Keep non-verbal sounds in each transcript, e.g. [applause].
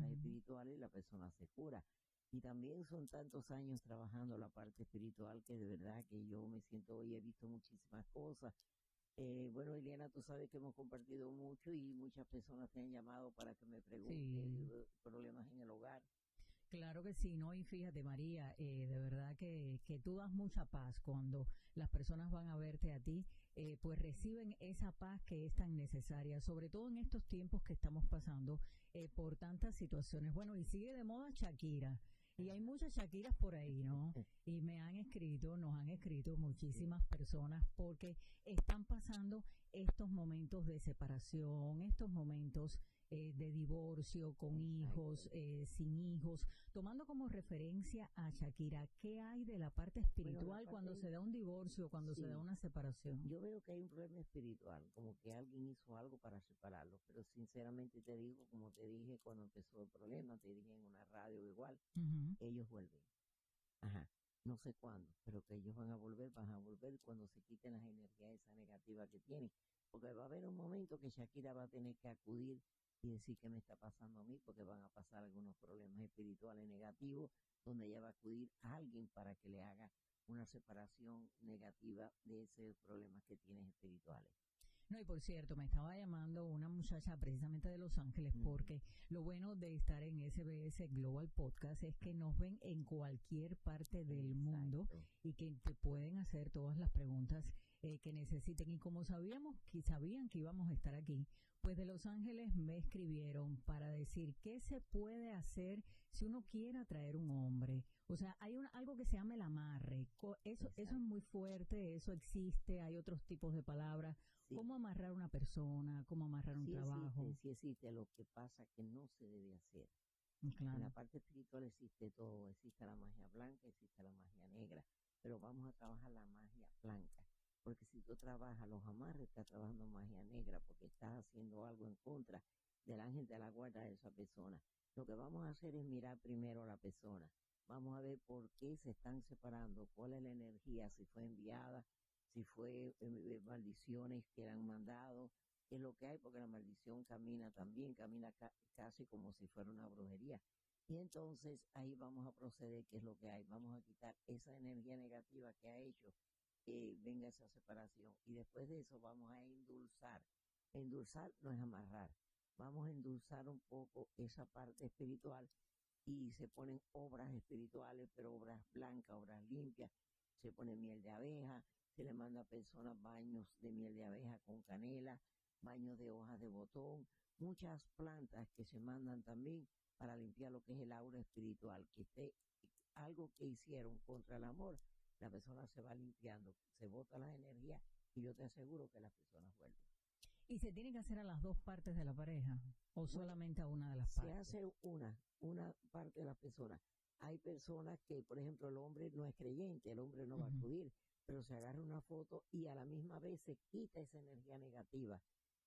Limpiezas Ujú. espirituales y la persona se cura. Y también son tantos años trabajando la parte espiritual que de verdad que yo me siento hoy, he visto muchísimas cosas. Eh, bueno, Eliana, tú sabes que hemos compartido mucho y muchas personas te han llamado para que me pregunten Sí. problemas en el hogar. Claro que sí, ¿no? Y fíjate, María, eh, de verdad que, que tú das mucha paz cuando las personas van a verte a ti, eh, pues reciben esa paz que es tan necesaria, sobre todo en estos tiempos que estamos pasando eh, por tantas situaciones. Bueno, y sigue de moda Shakira. Y hay muchas Shakiras por ahí, ¿no? [laughs] Y me han escrito, nos han escrito muchísimas personas porque están pasando estos momentos de separación, estos momentos eh, de divorcio, con hijos, eh, sin hijos, tomando como referencia a Shakira, ¿qué hay de la parte espiritual parte- cuando se da un divorcio, cuando se Sí. da una separación? Yo veo que hay un problema espiritual, como que alguien hizo algo para separarlos, pero sinceramente te digo, como te dije cuando empezó el problema, te dije en una radio igual, Ujú. ellos vuelven. Ajá, no sé cuándo, pero que ellos van a volver, van a volver cuando se quiten las energías esa negativa que tienen, porque va a haber un momento que Shakira va a tener que acudir y decir qué me está pasando a mí, porque van a pasar algunos problemas espirituales negativos, donde ella va a acudir a alguien para que le haga una separación negativa de esos problemas que tienes espirituales. No, y por cierto, me estaba llamando una muchacha precisamente de Los Ángeles porque lo bueno de estar en SBS Global Podcast es que nos ven en cualquier parte del mundo y que te pueden hacer todas las preguntas eh, que necesiten. Y como sabíamos, que sabían que íbamos a estar aquí, pues de Los Ángeles me escribieron para decir qué se puede hacer si uno quiere atraer un hombre. O sea, hay un, algo que se llama el amarre. Eso, eso es muy fuerte, eso existe, hay otros tipos de palabras. Sí. ¿Cómo amarrar una persona? ¿Cómo amarrar un Sí trabajo? existe, sí existe, lo que pasa que no se debe hacer. En Claro. la parte espiritual existe todo, existe la magia blanca, existe la magia negra, pero vamos a trabajar la magia blanca, porque si tú trabajas los amarres, estás trabajando magia negra, porque estás haciendo algo en contra del ángel de la guarda de esa persona. Lo que vamos a hacer es mirar primero a la persona, vamos a ver por qué se están separando, cuál es la energía, si fue enviada, si fue eh, eh, maldiciones que le han mandado, qué es lo que hay, porque la maldición camina también, camina ca- casi como si fuera una brujería. Y entonces ahí vamos a proceder, qué es lo que hay. Vamos a quitar esa energía negativa que ha hecho que venga esa separación. Y después de eso vamos a endulzar. Endulzar no es amarrar. Vamos a endulzar un poco esa parte espiritual y se ponen obras espirituales, pero obras blancas, obras limpias. Se pone miel de abeja, se le manda a personas baños de miel de abeja con canela, baños de hojas de botón, muchas plantas que se mandan también para limpiar lo que es el aura espiritual, que esté algo que hicieron contra el amor, la persona se va limpiando, se bota las energías y yo te aseguro que las personas vuelven. ¿Y se tiene que hacer a las dos partes de la pareja o solamente a una de las partes? Se hace una, una parte de las personas. Hay personas que, por ejemplo, el hombre no es creyente, el hombre no va a acudir, pero se agarra una foto y a la misma vez se quita esa energía negativa.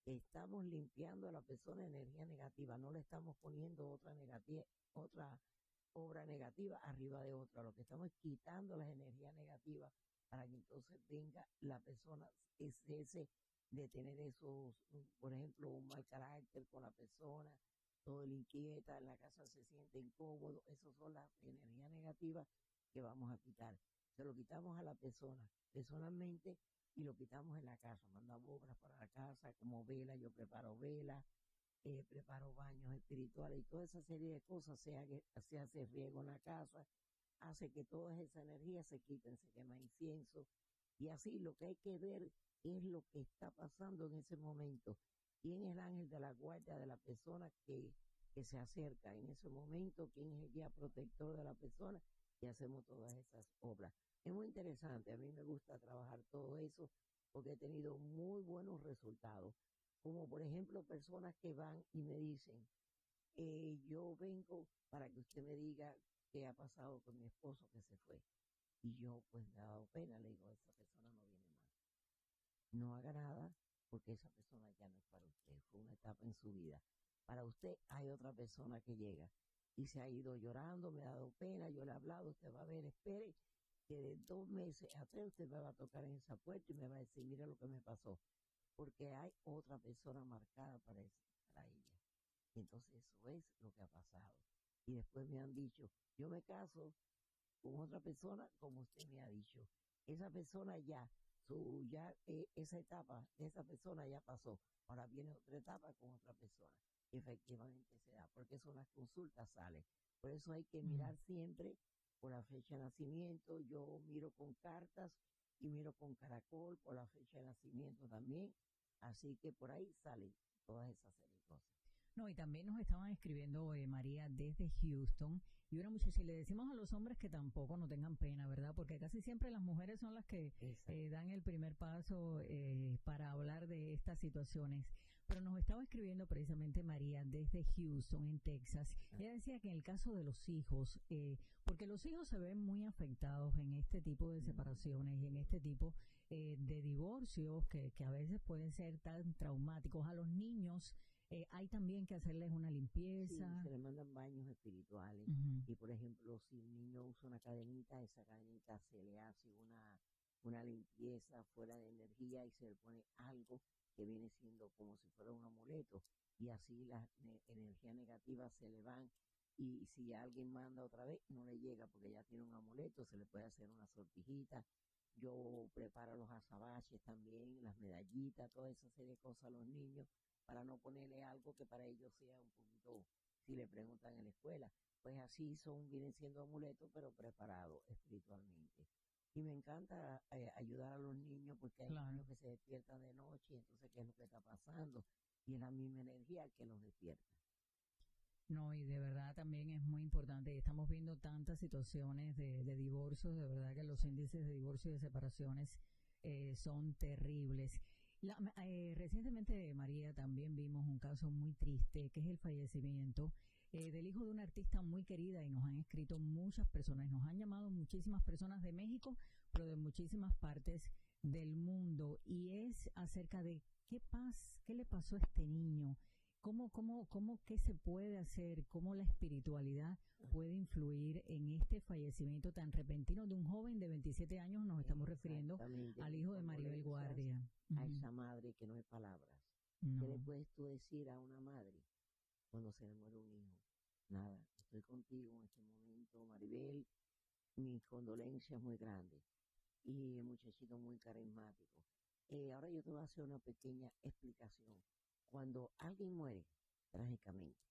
Estamos limpiando a la persona energía negativa, no le estamos poniendo otra negativa, otra obra negativa arriba de otra. Lo que estamos es quitando las energías negativas para que entonces venga la persona, es ese de tener esos, por ejemplo, un mal carácter con la persona, todo el inquieta, en la casa se siente incómodo, esas son las energías negativas que vamos a quitar. Se lo quitamos a la persona personalmente y lo quitamos en la casa. Mandamos obras para la casa, como vela, yo preparo vela, eh, preparo baños espirituales y toda esa serie de cosas, sea que se hace riego en la casa, hace que todas esas energías se quiten, se quema incienso. Y así lo que hay que ver es lo que está pasando en ese momento quién es el ángel de la guardia de la persona que, que se acerca en ese momento, quién es el guía protector de la persona y hacemos todas esas obras. Es muy interesante, a mí me gusta trabajar todo eso porque he tenido muy buenos resultados, como por ejemplo personas que van y me dicen, eh, yo vengo para que usted me diga qué ha pasado con mi esposo que se fue. Y yo pues me ha dado pena, le digo, esa persona no viene más. No haga nada, porque esa persona ya no es para usted, fue una etapa en su vida. Para usted hay otra persona que llega y se ha ido llorando, me ha dado pena, yo le he hablado, usted va a ver, espere, que de dos meses a tres usted me va a tocar en esa puerta y me va a decir, mira lo que me pasó, porque hay otra persona marcada para, para ella. Y entonces eso es lo que ha pasado. Y después me han dicho, yo me caso con otra persona como usted me ha dicho. Esa persona ya su ya eh, esa etapa de esa persona ya pasó. Ahora viene otra etapa con otra persona. Efectivamente se da, porque eso en las consultas sale. Por eso hay que mirar siempre por la fecha de nacimiento. Yo miro con cartas y miro con caracol por la fecha de nacimiento también. Así que por ahí salen todas esas cosas. No, y también nos estaban escribiendo eh, María desde Houston. Y una muchacha, si le decimos a los hombres que tampoco no tengan pena, ¿verdad? Porque casi siempre las mujeres son las que eh, dan el primer paso eh, para hablar de estas situaciones. Pero nos estaba escribiendo precisamente María desde Houston, en Texas. Ella decía que en el caso de los hijos, porque los hijos se ven muy afectados en este tipo de separaciones y en este tipo de divorcios que, que a veces pueden ser tan traumáticos. A los niños eh, hay también que hacerles una limpieza. se le mandan baños espirituales. Y por ejemplo, si un niño usa una cadenita, esa cadenita se le hace una, una limpieza fuera de energía y se le pone algo que viene siendo como si fuera un amuleto. Y así las energías negativas se le van. Y si alguien manda otra vez, no le llega porque ya tiene un amuleto, se le puede hacer una sortijita. Yo preparo los azabaches también, las medallitas, toda esa serie de cosas a los niños para no ponerle algo que para ellos sea un poquito, si le preguntan en la escuela, pues así son, vienen siendo amuletos, pero preparados espiritualmente. Y me encanta eh, ayudar a los niños porque hay niños que se despiertan de noche y entonces qué es lo que está pasando. Y es la misma energía que los despierta. No, y de verdad también es muy importante. Estamos viendo tantas situaciones de, de divorcios, de verdad que los índices de divorcio y de separaciones eh, son terribles. Eh, recientemente, María, también vimos un caso muy triste, que es el fallecimiento eh, del hijo de una artista muy querida y nos han escrito muchas personas, nos han llamado muchísimas personas de México, pero de muchísimas partes del mundo, y es acerca de qué pasa, qué le pasó a este niño, cómo, cómo, cómo, qué se puede hacer, cómo la espiritualidad puede influir en este fallecimiento tan repentino de un joven de 27 años, nos estamos refiriendo al hijo de Maribel Guardia. a esa madre que no hay palabras. ¿Qué le puedes tú decir a una madre cuando se le muere un hijo? Nada, estoy contigo en este momento, Maribel. Mi condolencia es muy grande. Y el muchachito muy carismático. Eh, ahora yo te voy a hacer una pequeña explicación. Cuando alguien muere, trágicamente,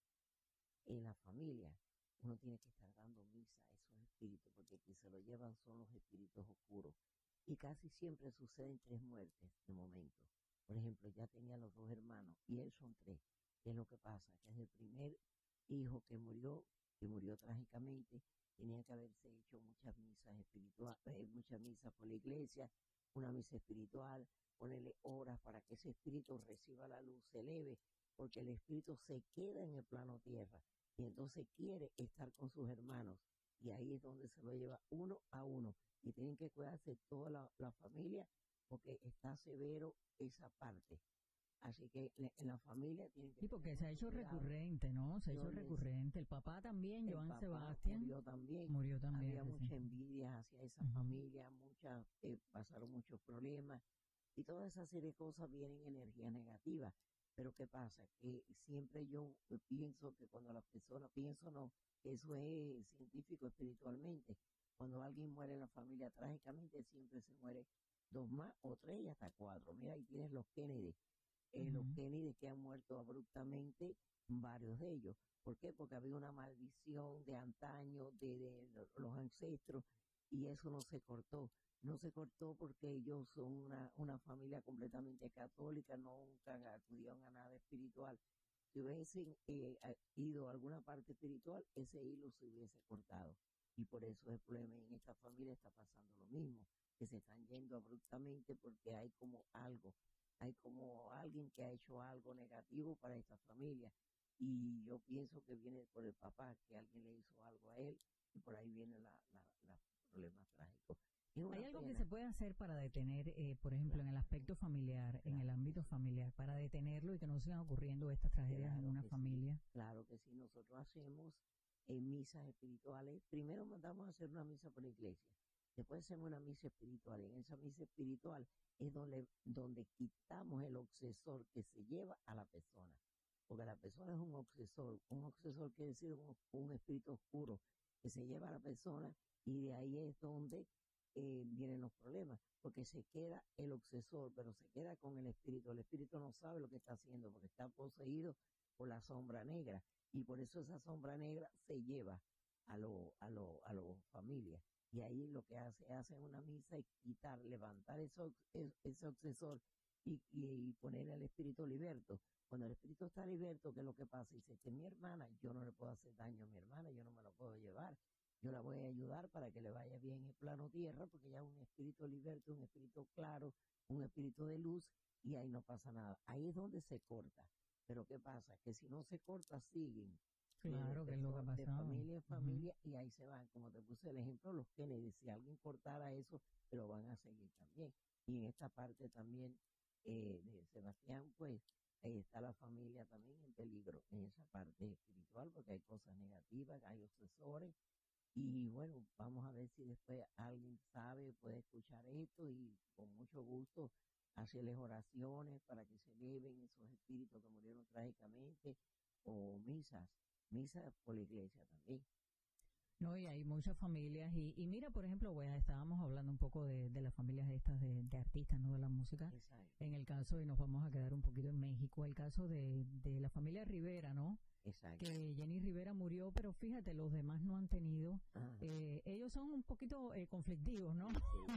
en la familia, uno tiene que estar dando misa a esos espíritus, porque quien se lo llevan son los espíritus oscuros y casi siempre suceden tres muertes de momento. Por ejemplo, ya tenía los dos hermanos y él son tres. ¿Qué es lo que pasa? Que es el primer hijo que murió, que murió trágicamente, tenía que haberse hecho muchas misas espirituales, eh, muchas misas por la iglesia, una misa espiritual, ponerle horas para que ese espíritu reciba la luz, se eleve, porque el espíritu se queda en el plano tierra y entonces quiere estar con sus hermanos y ahí es donde se lo lleva uno a uno y tienen que cuidarse toda la, familia porque está severo esa parte. Así que en la familia tienen que... Sí, porque se ha hecho recurrente, ¿no? Se ha hecho recurrente. El papá también, Joan Sebastián. Murió también. Murió también. Había mucha envidia hacia esa familia, muchas, eh, pasaron muchos problemas. Y toda esa serie de cosas vienen energía negativa. Pero ¿qué pasa? Que siempre yo pienso que cuando las personas, pienso no, eso es científico espiritualmente. Cuando alguien muere en la familia trágicamente, siempre se muere dos más o tres y hasta cuatro. Mira, ahí tienes los Kennedy. Eh, los Kennedy que han muerto abruptamente, varios de ellos. ¿Por qué? Porque había una maldición de antaño, de, de los ancestros, y eso no se cortó no se cortó porque ellos son una, una familia completamente católica, nunca acudieron a nada espiritual. Si hubiesen eh, ido a alguna parte espiritual, ese hilo se hubiese cortado. Y por eso el problema en esta familia está pasando lo mismo, que se están yendo abruptamente porque hay como algo, hay como alguien que ha hecho algo negativo para esta familia. Y yo pienso que viene por el papá, que alguien le hizo algo a él, y por ahí vienen los la, problemas trágicos. ¿Hay algo que se puede hacer para detener, eh, por ejemplo, en el aspecto familiar, en el ámbito familiar, para detenerlo y que no sigan ocurriendo estas tragedias en una familia? Claro que sí, nosotros hacemos en eh, misas espirituales. Primero mandamos a hacer una misa por la iglesia, después hacemos una misa espiritual. En esa misa espiritual es donde, donde quitamos el obsesor que se lleva a la persona. Porque la persona es un obsesor. Un obsesor quiere decir un espíritu oscuro que se lleva a la persona y de ahí es donde eh, vienen los problemas, porque se queda el obsesor, pero se queda con el espíritu. El espíritu no sabe lo que está haciendo porque está poseído por la sombra negra y por eso esa sombra negra se lleva a lo, a lo, a los familias. Y ahí lo que hace, hace una misa y quitar, levantar ese, ese obsesor y, y, poner el espíritu liberto. Cuando el espíritu está liberto, ¿qué es lo que pasa? Dice que mi hermana, yo no le puedo hacer daño a mi hermana, yo no me lo puedo llevar yo la voy a ayudar para que le vaya bien el plano tierra, porque ya es un espíritu liberto, un espíritu claro, un espíritu de luz, y ahí no pasa nada. Ahí es donde se corta. Pero ¿qué pasa? Que si no se corta, siguen. Claro, que es lo que y ahí se van. Como te puse el ejemplo, los Kennedy, si alguien cortara eso, pero van a seguir también. Y en esta parte también eh, de Sebastián, pues, ahí está la familia también en peligro, en esa parte espiritual, porque hay cosas negativas, hay obsesores, y bueno, vamos a ver si después alguien sabe, puede escuchar esto y con mucho gusto hacerles oraciones para que se eleven esos espíritus que murieron trágicamente o misas, misas por la iglesia también. No, y hay muchas familias. Y, y mira, por ejemplo, bueno, estábamos hablando un poco de, de las familias estas de, de, artistas, ¿no? De la música. En el caso, y nos vamos a quedar un poquito en México, el caso de, de la familia Rivera, ¿no? que Jenny Rivera murió, pero fíjate, los demás no han tenido. Eh, ellos son un poquito eh, conflictivos, ¿no?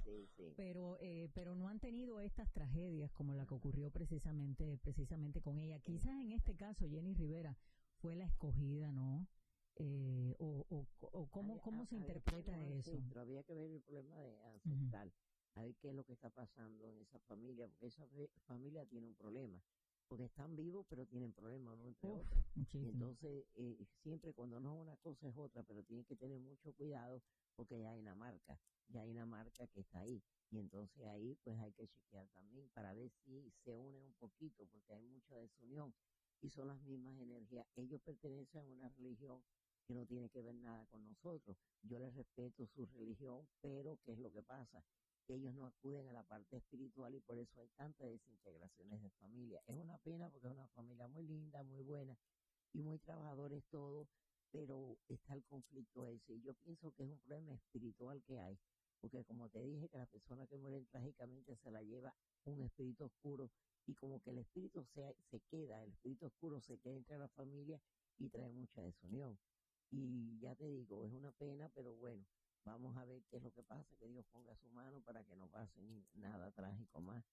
Sí, sí, [laughs] pero, eh, pero no han tenido estas tragedias como la que ocurrió precisamente, precisamente con ella. Quizás en este caso Jenny Rivera fue la escogida, ¿no? O, o, o cómo, cómo se interpreta eso. Había que ver el problema de ancestral, a ver qué es lo que está pasando en esa familia, porque esa familia tiene un problema porque están vivos pero tienen problemas ¿no? entre otros. entonces, eh, siempre cuando no es una cosa es otra, pero tienen que tener mucho cuidado porque ya hay una marca, ya hay una marca que está ahí. Y entonces ahí pues hay que chequear también para ver si se unen un poquito, porque hay mucha desunión y son las mismas energías. Ellos pertenecen a una religión que no tiene que ver nada con nosotros. Yo les respeto su religión, pero ¿qué es lo que pasa? ellos no acuden a la parte espiritual y por eso hay tantas desintegraciones de familia. Es una pena porque es una familia muy linda, muy buena y muy trabajadores todos, pero está el conflicto ese. Yo pienso que es un problema espiritual que hay, porque como te dije, que la persona que muere trágicamente se la lleva un espíritu oscuro y como que el espíritu se, se queda, el espíritu oscuro se queda entre la familia y trae mucha desunión. Y ya te digo, es una pena, pero bueno, vamos a ver qué es lo que pasa, que Dios ponga su mano para que no pase ni nada trágico más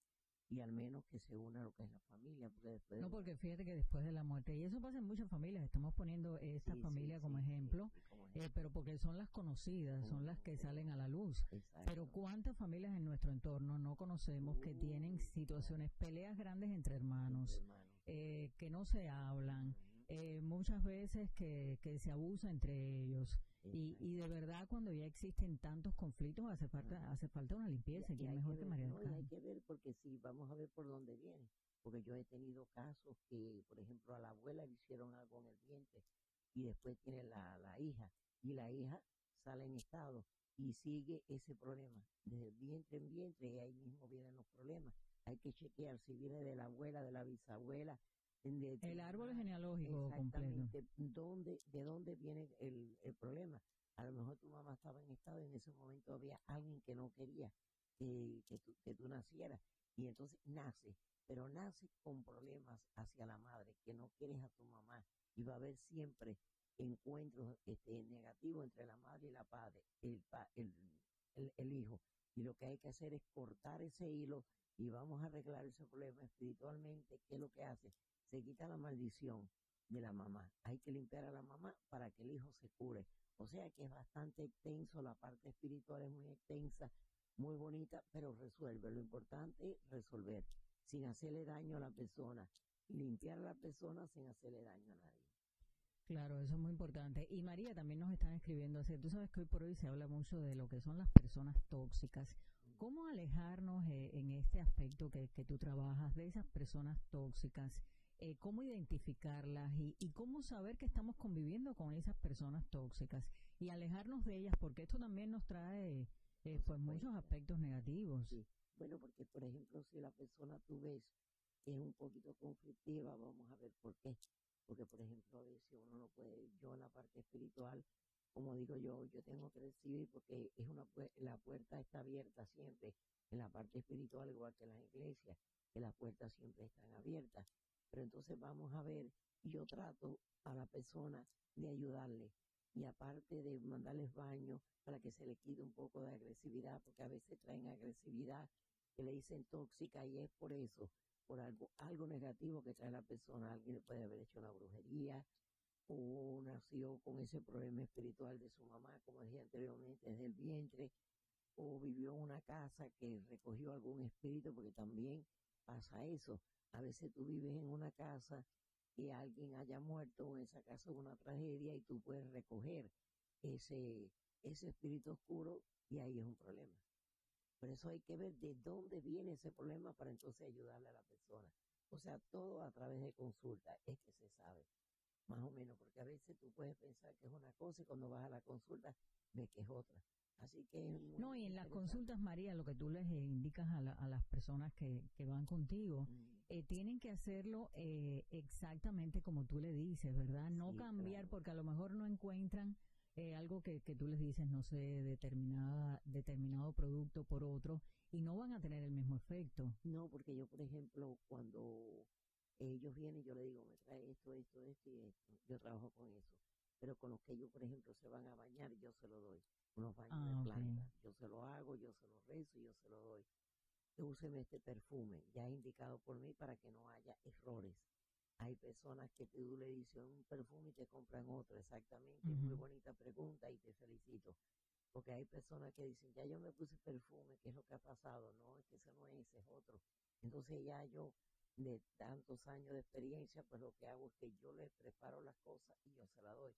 y al menos que se una lo que es la familia. Porque después no, porque fíjate que después de la muerte, y eso pasa en muchas familias, estamos poniendo esta familia como, ejemplo, eh, pero porque son las conocidas, son las que salen a la luz. Pero ¿cuántas familias en nuestro entorno no conocemos que tienen situaciones, peleas grandes entre hermanos, eh, que no se hablan? Eh, muchas veces que, que se abusa entre ellos, y, y de verdad, cuando ya existen tantos conflictos, hace falta, hace falta una limpieza. Y, mejor que, María no, Hay que ver, porque sí, vamos a ver por dónde viene. Porque yo he tenido casos que, por ejemplo, a la abuela le hicieron algo en el vientre y después tiene la, la hija. Y la hija sale en estado y sigue ese problema. Desde vientre en vientre y ahí mismo vienen los problemas. Hay que chequear si viene de la abuela, de la bisabuela, el árbol genealógico completo. Dónde, ¿De dónde viene el, el, problema? A lo mejor tu mamá estaba en estado y en ese momento había alguien que no quería que, que, tú, que tú nacieras. Y entonces nace, pero nace con problemas hacia la madre, que no quieres a tu mamá. Y va a haber siempre encuentros este, negativos entre la madre y la padre, el, el, el, el hijo. Y lo que hay que hacer es cortar ese hilo y vamos a arreglar ese problema espiritualmente. ¿Qué es lo que hace? Se quita la maldición de la mamá. Hay que limpiar a la mamá para que el hijo se cure. O sea que es bastante extenso, la parte espiritual es muy extensa, muy bonita, pero resuelve. Lo importante es resolver, sin hacerle daño a la persona, limpiar a la persona sin hacerle daño a nadie. Claro, eso es muy importante. Y María también nos están escribiendo, así, tú sabes que hoy por hoy se habla mucho de lo que son las personas tóxicas. ¿Cómo alejarnos eh, en este aspecto que, que tú trabajas de esas personas tóxicas? Eh, cómo identificarlas y, cómo saber que estamos conviviendo con esas personas tóxicas y alejarnos de ellas, porque esto también nos trae eh, pues muchos aspectos negativos. Bueno, porque por ejemplo, si la persona tú ves que es un poquito conflictiva, vamos a ver por qué. Porque por ejemplo, a veces uno no puede, yo en la parte espiritual, como digo yo, yo tengo que recibir porque es una la puerta está abierta siempre en la parte espiritual, igual que en las iglesias, que las puertas siempre están abiertas pero entonces vamos a ver, yo trato a la persona de ayudarle y aparte de mandarles baño para que se le quite un poco de agresividad, porque a veces traen agresividad que le dicen tóxica y es por eso, por algo, algo negativo que trae la persona, alguien le puede haber hecho una brujería o nació con ese problema espiritual de su mamá, como dije anteriormente, desde el vientre, o vivió en una casa que recogió algún espíritu, porque también pasa eso. A veces tú vives en una casa y alguien haya muerto o en esa casa hubo una tragedia y tú puedes recoger ese, ese espíritu oscuro y ahí es un problema. Por eso hay que ver de dónde viene ese problema para entonces ayudarle a la persona. O sea, todo a través de consulta es que se sabe, más o menos, porque a veces tú puedes pensar que es una cosa y cuando vas a la consulta ves que es otra. Así que no, y en las consultas, María, lo que tú les indicas a, a las personas que, que van contigo, mm. Eh, tienen que hacerlo eh, exactamente como tú le dices, ¿verdad? No cambiar porque a lo mejor no encuentran eh, algo que, que tú les dices, no sé, determinada, determinado producto por otro y no van a tener el mismo efecto. No, porque yo, por ejemplo, cuando ellos vienen, yo le digo, me trae esto, esto, esto y esto. Yo trabajo con eso. Pero con los que ellos, por ejemplo, se van a bañar, yo se lo doy unos baños de ah, planta. Yo se lo hago, yo se lo rezo y yo se lo doy. Úseme este perfume, ya indicado por mí para que no haya errores. Hay personas que tú le dices un perfume y te compran otro, exactamente. Muy bonita pregunta y te felicito. Porque hay personas que dicen, ya yo me puse perfume, ¿qué es lo que ha pasado? No, es que ese no es, es otro. Entonces ya yo, de tantos años de experiencia, pues lo que hago es que yo le preparo las cosas y yo se la doy.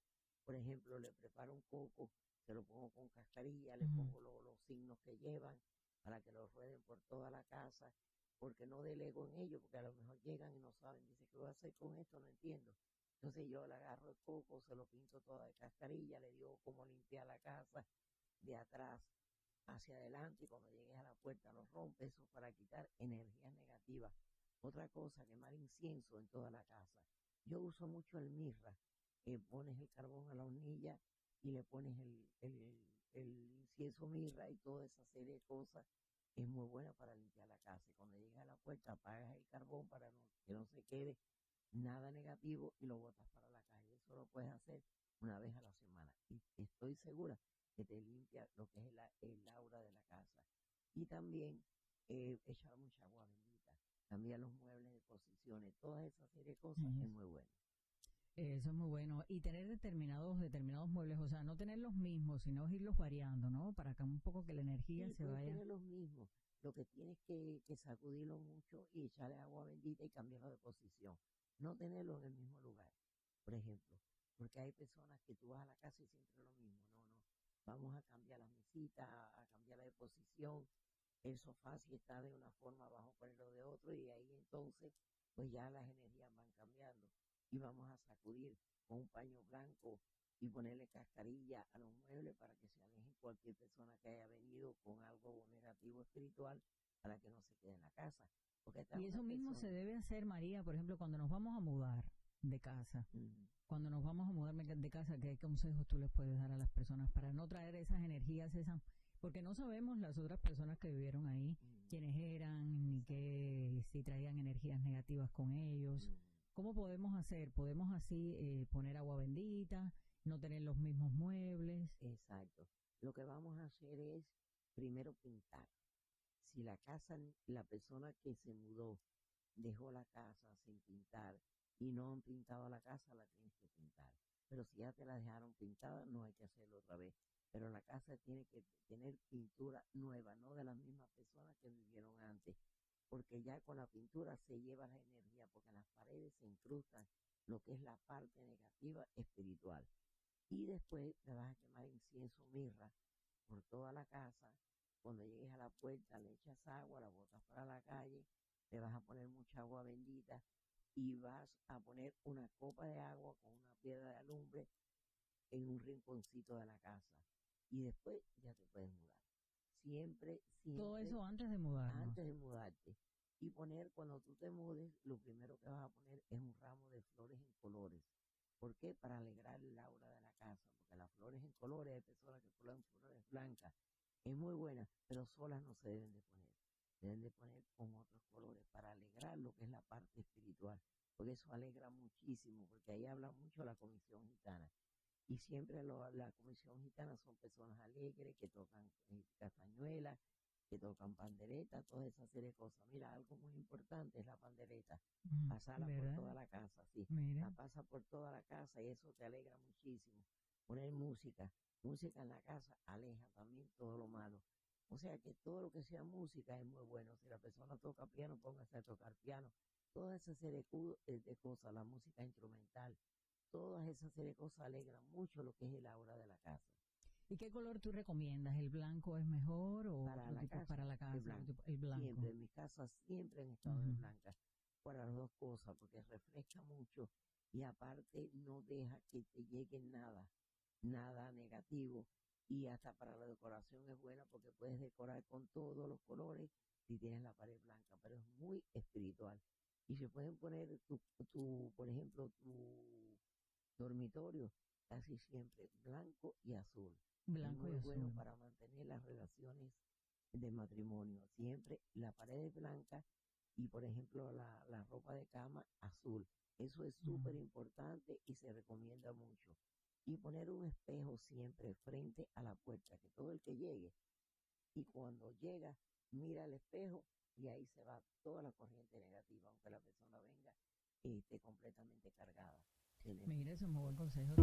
Por ejemplo, le preparo un coco se lo pongo con cascarilla, le pongo los signos que llevan para que lo rueden por toda la casa, porque no delego en ellos, porque a lo mejor llegan y no saben, dice, ¿qué voy a hacer con esto? No entiendo. Entonces yo le agarro el coco, se lo pinto toda de cascarilla, le digo cómo limpiar la casa de atrás hacia adelante y cuando llegues a la puerta lo rompe, eso para quitar energías negativas. Otra cosa, quemar incienso en toda la casa. Yo uso mucho el mirra, eh, pones el carbón a la hornilla y le pones el, el, incienso mirra y toda esa serie de cosas, es muy buena para limpiar la casa. Y cuando llegas a la puerta, apagas el carbón para que no se quede nada negativo y lo botas para la calle. Eso lo puedes hacer una vez a la semana. Y estoy segura que te limpia lo que es el, el aura de la casa. Y también eh, echar mucha agua bendita, cambiar los muebles de posiciones, todas esas serie de cosas es muy bueno. Eso es muy bueno. Y tener determinados, determinados muebles, o sea, no tener los mismos, sino irlos variando, ¿no? Para que un poco que la energía Sí, se vaya. tener los mismos. Lo que tienes que, que sacudirlo mucho y echarle agua bendita y cambiarlo de posición. No tenerlo en el mismo lugar, por ejemplo. Porque hay personas que tú vas a la casa y siempre lo mismo. No, no. Vamos a cambiar las mesitas, a, a cambiarla de posición. El sofá si está de una forma, vamos a ponerlo de otro y ahí entonces pues ya las energías van cambiando. Y vamos a sacudir con un paño blanco y ponerle cascarilla a los muebles para que se aleje cualquier persona que haya venido con algo negativo espiritual para que no se quede en la casa. Porque Y eso mismo se debe hacer, María, por ejemplo, cuando nos vamos a mudar de casa. Ujú. Cuando nos vamos a mudar de casa, ¿qué consejos tú les puedes dar a las personas para no traer esas energías, esas porque no sabemos las otras personas que vivieron ahí, Ujú. quiénes eran, ni qué, si traían energías negativas con ellos. Ujú. ¿Cómo podemos hacer? ¿Podemos así eh, poner agua bendita, no tener los mismos muebles? Exacto. Lo que vamos a hacer es primero pintar. Si la casa, la persona que se mudó dejó la casa sin pintar y no han pintado la casa, la tienes que pintar. Pero si ya te la dejaron pintada, no hay que hacerlo otra vez. Pero la casa tiene que tener pintura nueva, no de las mismas personas que vivieron antes. Porque ya con la pintura se lleva la energía, porque en las paredes se incrustan lo que es la parte negativa espiritual y después le vas a quemar incienso mirra por toda la casa. Cuando llegues a la puerta le echas agua, la botas para la calle, le vas a poner mucha agua bendita y vas a poner una copa de agua con una piedra de alumbre en un rinconcito de la casa. Y después ya te puedes mudar. Siempre, siempre Todo eso antes de mudarnos. antes de mudarte. Y poner, cuando tú te mudes, lo primero que vas a poner es un ramo de flores en colores. ¿Por qué? Para alegrar el aura de la casa. Porque las flores en colores, hay personas que ponen flores blancas. Es muy buena, pero solas no se deben de poner. Deben de poner con otros colores para alegrar lo que es la parte espiritual. Porque eso alegra muchísimo, porque ahí habla mucho la comisión gitana. Y siempre lo- la comisión gitana son personas alegres que tocan eh, castañuelas, que tocan pandereta, toda esa serie de cosas. Mira, algo muy importante es la pandereta, Mm, pasarla por toda la casa, sí. Mira. La pasa por toda la casa y eso te alegra muchísimo. Poner música, música en la casa aleja también todo lo malo. O sea que todo lo que sea música es muy bueno. Si la persona toca piano, póngase a tocar piano. Toda esa serie de eh, de cosas, la música instrumental, todas esas serie de cosas alegran mucho lo que es el aura de la casa. ¿Y qué color tú recomiendas? ¿El blanco es mejor o Para la tipo? casa, para la casa? blanco. el blanco. Siempre, en mis casas siempre han estado de Ujú. blanca. Para las dos cosas, porque refresca mucho y aparte no deja que te llegue nada, nada negativo. Y hasta para la decoración es buena porque puedes decorar con todos los colores si tienes la pared blanca, pero es muy espiritual. Y se pueden poner tu, tu por ejemplo, tu dormitorio casi siempre blanco y azul Blanco es y muy azul. bueno para mantener las relaciones de matrimonio. Siempre la pared es blanca y, por ejemplo, la, la ropa de cama azul. Eso es súper importante y se recomienda mucho. Y poner un espejo siempre frente a la puerta, que todo el que llegue y cuando llega, mira el espejo y ahí se va toda la corriente negativa, aunque la persona venga esté completamente cargada. Mira, es un muy buen consejo.